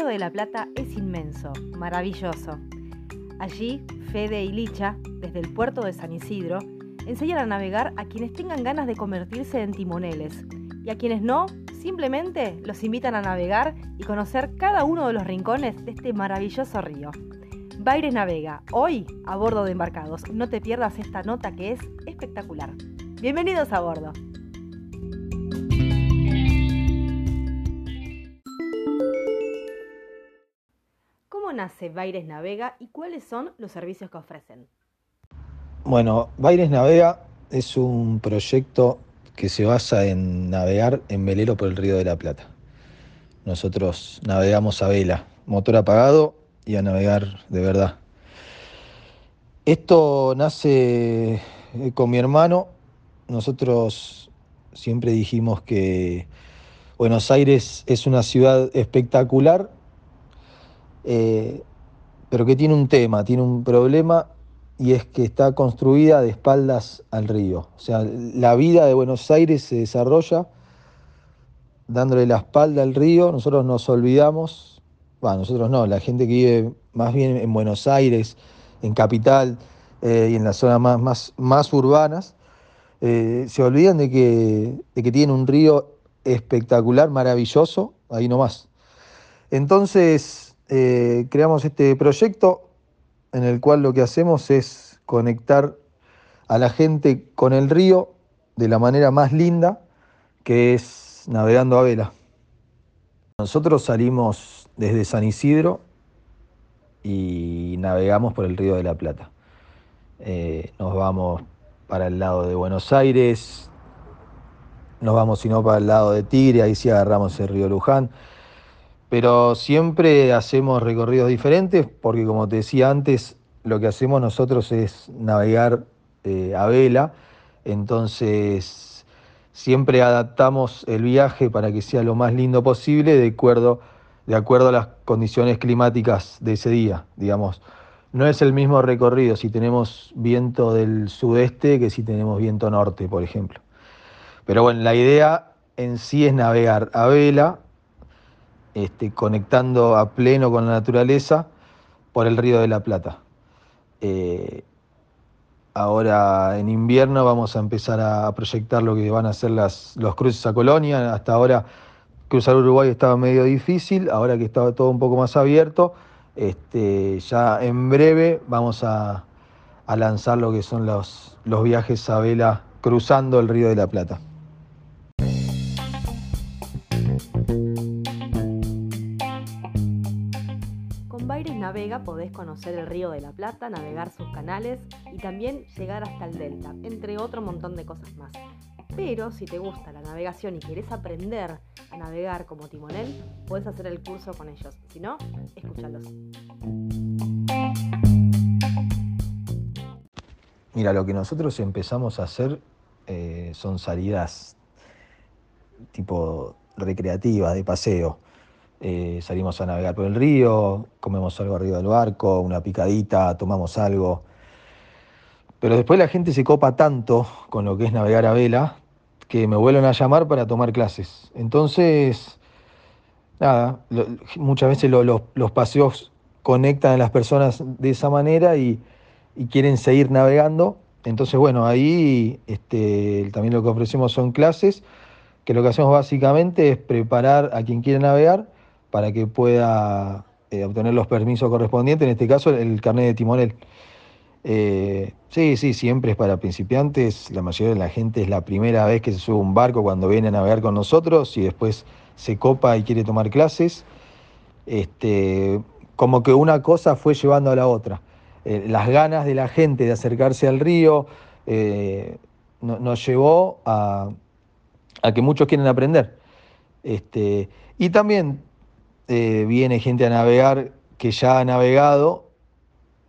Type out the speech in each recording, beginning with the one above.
Río de la Plata es inmenso, maravilloso. Allí, Fede y Licha, desde el puerto de San Isidro, enseñan a navegar a quienes tengan ganas de convertirse en timoneles y a quienes no, simplemente los invitan a navegar y conocer cada uno de los rincones de este maravilloso río. Baires Navega, hoy a bordo de embarcados. No te pierdas esta nota que es espectacular. Bienvenidos a bordo. ¿Cómo nace Baires Navega y cuáles son los servicios que ofrecen? Bueno, Baires Navega es un proyecto que se basa en navegar en velero por el Río de la Plata. Nosotros navegamos a vela, motor apagado y a navegar de verdad. Esto nace eh, con mi hermano. Nosotros siempre dijimos que Buenos Aires es una ciudad espectacular, eh, pero que tiene un tema, tiene un problema y es que está construida de espaldas al río. O sea, la vida de Buenos Aires se desarrolla dándole la espalda al río, nosotros nos olvidamos, bueno, nosotros no, la gente que vive más bien en Buenos Aires, en Capital eh, y en las zonas más, más, más urbanas, eh, se olvidan de que, de que tienen un río espectacular, maravilloso, ahí nomás. Entonces, eh, creamos este proyecto en el cual lo que hacemos es conectar a la gente con el río de la manera más linda, que es navegando a vela. Nosotros salimos desde San Isidro y navegamos por el río de la Plata. Eh, nos vamos para el lado de Buenos Aires, nos vamos sino para el lado de Tigre, ahí sí agarramos el río Luján pero siempre hacemos recorridos diferentes porque como te decía antes, lo que hacemos nosotros es navegar eh, a vela, entonces siempre adaptamos el viaje para que sea lo más lindo posible de acuerdo, de acuerdo a las condiciones climáticas de ese día, digamos. No es el mismo recorrido si tenemos viento del sudeste que si tenemos viento norte, por ejemplo. Pero bueno, la idea en sí es navegar a vela este, conectando a pleno con la naturaleza por el río de la Plata. Eh, ahora en invierno vamos a empezar a proyectar lo que van a ser las, los cruces a Colonia. Hasta ahora cruzar Uruguay estaba medio difícil, ahora que estaba todo un poco más abierto, este, ya en breve vamos a, a lanzar lo que son los, los viajes a vela cruzando el río de la Plata. Navega podés conocer el Río de la Plata, navegar sus canales y también llegar hasta el Delta, entre otro montón de cosas más. Pero si te gusta la navegación y querés aprender a navegar como timonel, podés hacer el curso con ellos. Si no, escúchalos. Mira, lo que nosotros empezamos a hacer eh, son salidas tipo recreativas, de paseo. Eh, salimos a navegar por el río, comemos algo arriba del barco, una picadita, tomamos algo. Pero después la gente se copa tanto con lo que es navegar a vela que me vuelven a llamar para tomar clases. Entonces, nada, muchas veces los paseos conectan a las personas de esa manera y, quieren seguir navegando. Entonces, bueno, ahí este, también lo que ofrecemos son clases, que lo que hacemos básicamente es preparar a quien quiere navegar para que pueda eh, obtener los permisos correspondientes, en este caso el carnet de timonel. Eh, sí, sí, siempre es para principiantes, la mayoría de la gente es la primera vez que se sube un barco cuando viene a navegar con nosotros y después se copa y quiere tomar clases. Este, como que una cosa fue llevando a la otra. Eh, las ganas de la gente de acercarse al río nos llevó a, a, que muchos quieren aprender. Este, y también eh, viene gente a navegar que ya ha navegado,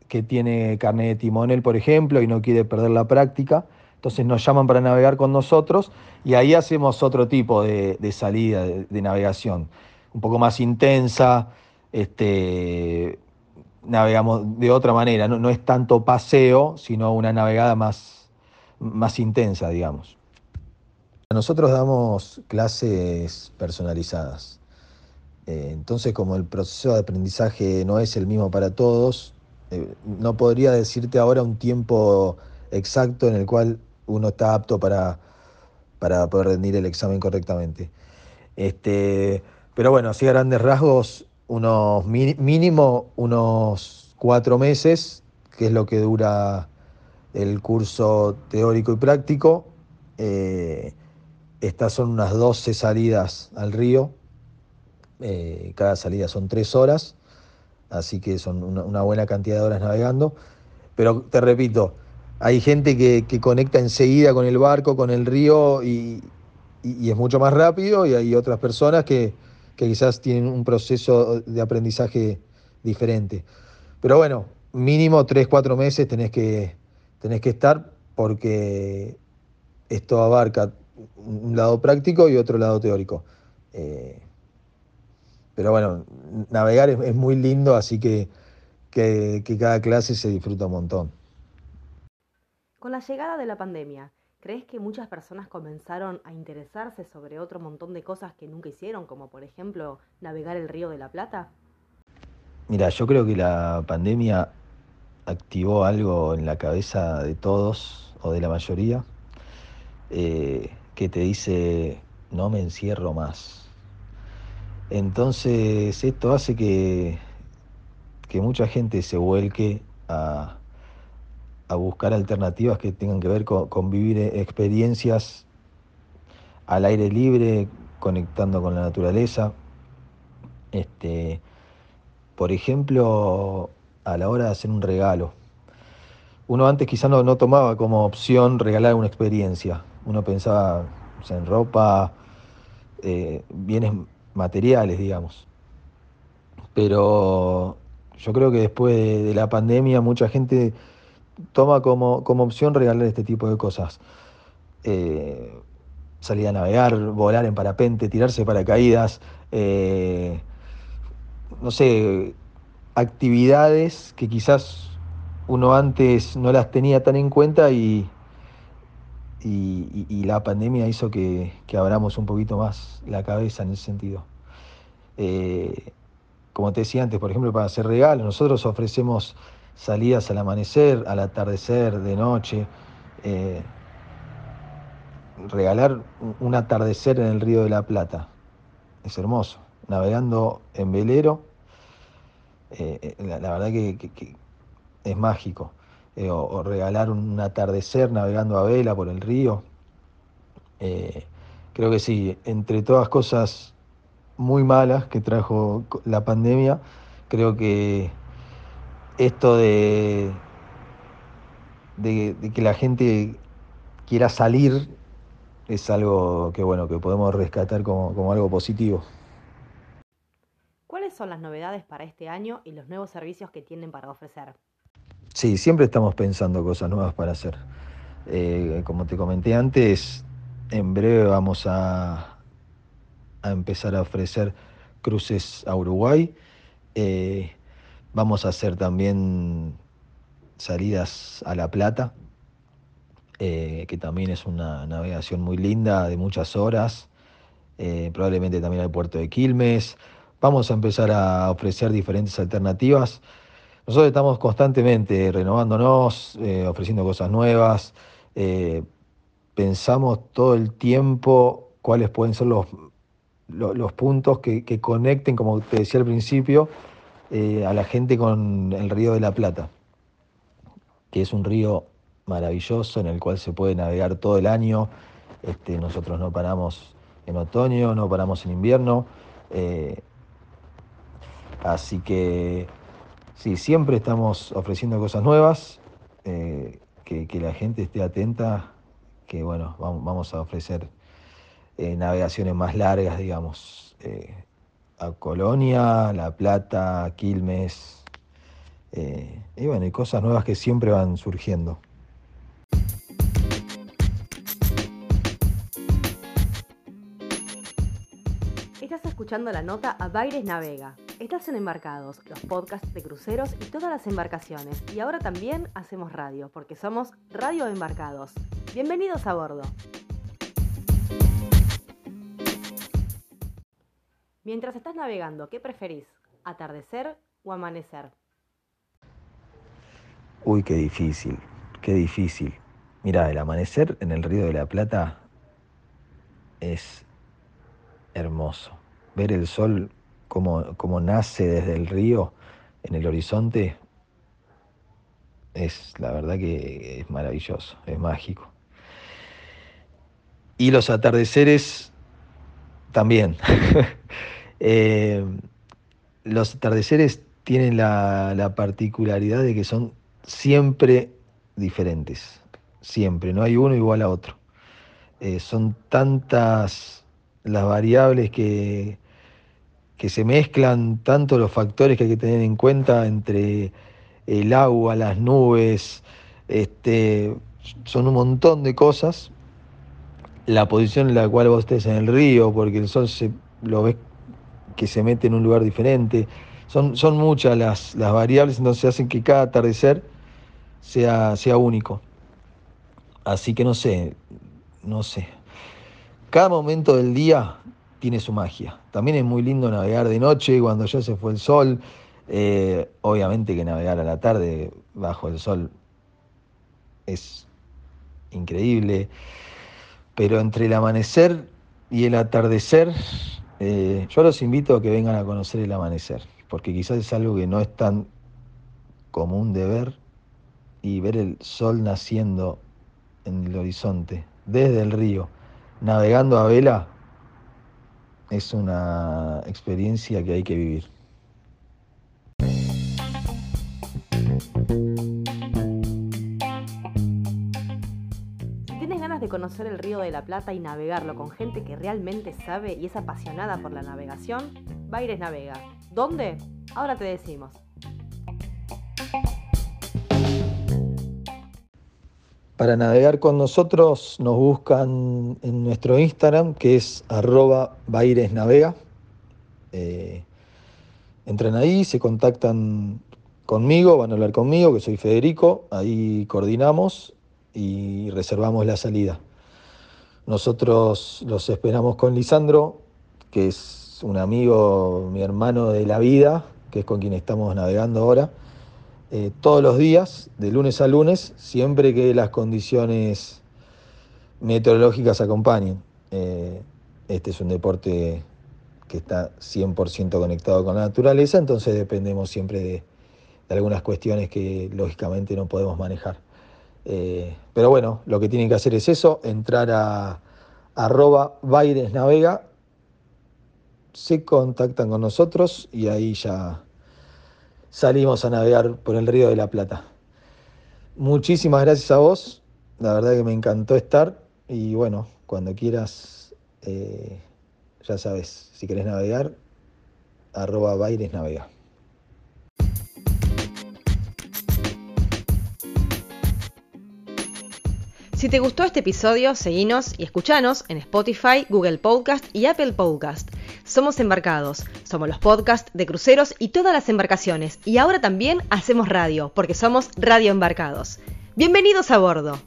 que tiene carnet de timonel, por ejemplo, y no quiere perder la práctica. Entonces nos llaman para navegar con nosotros y ahí hacemos otro tipo de, salida de, navegación, un poco más intensa, este, navegamos de otra manera, no, es tanto paseo, sino una navegada más, más intensa, digamos. Nosotros damos clases personalizadas. Eh, entonces, como el proceso de aprendizaje no es el mismo para todos, eh, no podría decirte ahora un tiempo exacto en el cual uno está apto para, para poder rendir el examen correctamente. Este, pero bueno, así a grandes rasgos, unos mínimo unos cuatro meses, que es lo que dura el curso teórico y práctico. Eh, estas son unas 12 salidas al río, eh, cada salida son tres horas, así que son una, buena cantidad de horas navegando. Pero te repito, hay gente que, conecta enseguida con el barco, con el río y, es mucho más rápido y hay otras personas que, quizás tienen un proceso de aprendizaje diferente. Pero bueno, mínimo 3, 4 meses tenés que, tenés que estar porque esto abarca un lado práctico y otro lado teórico. Eh, pero bueno, navegar es, muy lindo, así que, que, cada clase se disfruta un montón. Con la llegada de la pandemia, ¿crees que muchas personas comenzaron a interesarse sobre otro montón de cosas que nunca hicieron, como por ejemplo navegar el río de la Plata? Mira, yo creo que la pandemia activó algo en la cabeza de todos o de la mayoría eh, que te dice no me encierro más entonces esto hace que, que mucha gente se vuelque a, buscar alternativas que tengan que ver con, vivir experiencias al aire libre, conectando con la naturaleza. Este, por ejemplo, a la hora de hacer un regalo. Uno antes quizás no, no tomaba como opción regalar una experiencia. Uno pensaba en ropa, eh, bienes materiales, digamos. Pero yo creo que después de, la pandemia mucha gente toma como, como, opción regalar este tipo de cosas. Eh, salir a navegar, volar en parapente, tirarse paracaídas, eh, no sé, actividades que quizás uno antes no las tenía tan en cuenta y, y, la pandemia hizo que, abramos un poquito más la cabeza en ese sentido. Eh, como te decía antes, por ejemplo, para hacer regalos, nosotros ofrecemos salidas al amanecer, al atardecer, de noche. Eh, regalar un atardecer en el Río de la Plata es hermoso. Navegando en velero, eh, la, verdad que es mágico. Eh, o, regalar un atardecer navegando a vela por el río. Eh, creo que sí, entre todas cosas muy malas que trajo la pandemia, creo que esto de, de, que la gente quiera salir es algo que bueno que podemos rescatar como, como algo positivo. ¿Cuáles son las novedades para este año y los nuevos servicios que tienen para ofrecer? Sí, siempre estamos pensando cosas nuevas para hacer. Eh, como te comenté antes, en breve vamos a, empezar a ofrecer cruces a Uruguay. Eh, vamos a hacer también salidas a La Plata, eh, que también es una navegación muy linda de muchas horas. probablemente también al puerto de Quilmes. Vamos a empezar a ofrecer diferentes alternativas. Nosotros estamos constantemente renovándonos, eh, ofreciendo cosas nuevas, eh, pensamos todo el tiempo cuáles pueden ser los, los, puntos que, conecten, como te decía al principio, eh, a la gente con el río de la Plata, que es un río maravilloso en el cual se puede navegar todo el año. Este, nosotros no paramos en otoño, no paramos en invierno. así que Sí, siempre estamos ofreciendo cosas nuevas, eh, que, la gente esté atenta, que bueno, vamos, a ofrecer eh, navegaciones más largas, digamos, eh, a Colonia, La Plata, Quilmes, y bueno, hay cosas nuevas que siempre van surgiendo. Estás escuchando la nota a Baires Navega, Estás en Embarcados, los podcasts de cruceros y todas las embarcaciones. Y ahora también hacemos radio, porque somos Radio Embarcados. Bienvenidos a bordo. Mientras estás navegando, ¿qué preferís? ¿Atardecer o amanecer? Uy, qué difícil, qué difícil. Mira, el amanecer en el Río de la Plata es hermoso. Ver el sol como, nace desde el río en el horizonte es la verdad que es maravilloso, es mágico. Y los atardeceres también. Eh, los atardeceres tienen la, particularidad de que son siempre diferentes, siempre, no hay uno igual a otro. Eh, son tantas las variables que, que se mezclan, tanto los factores que hay que tener en cuenta entre el agua, las nubes, este, son un montón de cosas. La posición en la cual vos estés en el río, porque el sol se, lo ves que se mete en un lugar diferente. Son, son muchas las, las variables, entonces hacen que cada atardecer sea, sea único. Así que no sé, no sé. Cada momento del día tiene su magia. También es muy lindo navegar de noche cuando ya se fue el sol. Eh, obviamente que navegar a la tarde bajo el sol es increíble, pero entre el amanecer y el atardecer eh, yo los invito a que vengan a conocer el amanecer, porque quizás es algo que no es tan común de ver y ver el sol naciendo en el horizonte, desde el río, navegando a vela, es una experiencia que hay que vivir. de conocer el Río de la Plata y navegarlo con gente que realmente sabe y es apasionada por la navegación, Baires Navega. ¿Dónde? Ahora te decimos. Para navegar con nosotros nos buscan en nuestro Instagram, que es arroba bairesnavega. Eh, entran ahí, se contactan conmigo, van a hablar conmigo, que soy Federico, ahí coordinamos y reservamos la salida. Nosotros los esperamos con Lisandro, que es un amigo, mi hermano de la vida, que es con quien estamos navegando ahora, eh, todos los días, de lunes a lunes, siempre que las condiciones meteorológicas acompañen. Eh, este es un deporte que está 100% conectado con la naturaleza, entonces dependemos siempre de algunas cuestiones que lógicamente no podemos manejar. Eh, pero bueno, lo que tienen que hacer es eso, entrar a arroba Navega, se contactan con nosotros y ahí ya salimos a navegar por el río de la Plata. Muchísimas gracias a vos, la verdad que me encantó estar y bueno, cuando quieras, eh, ya sabes, si querés navegar, arroba Navega. Si te gustó este episodio, seguinos y escuchanos en Spotify, Google Podcast y Apple Podcast. Somos Embarcados, somos los podcasts de cruceros y todas las embarcaciones. Y ahora también hacemos radio, porque somos Radio Embarcados. Bienvenidos a bordo.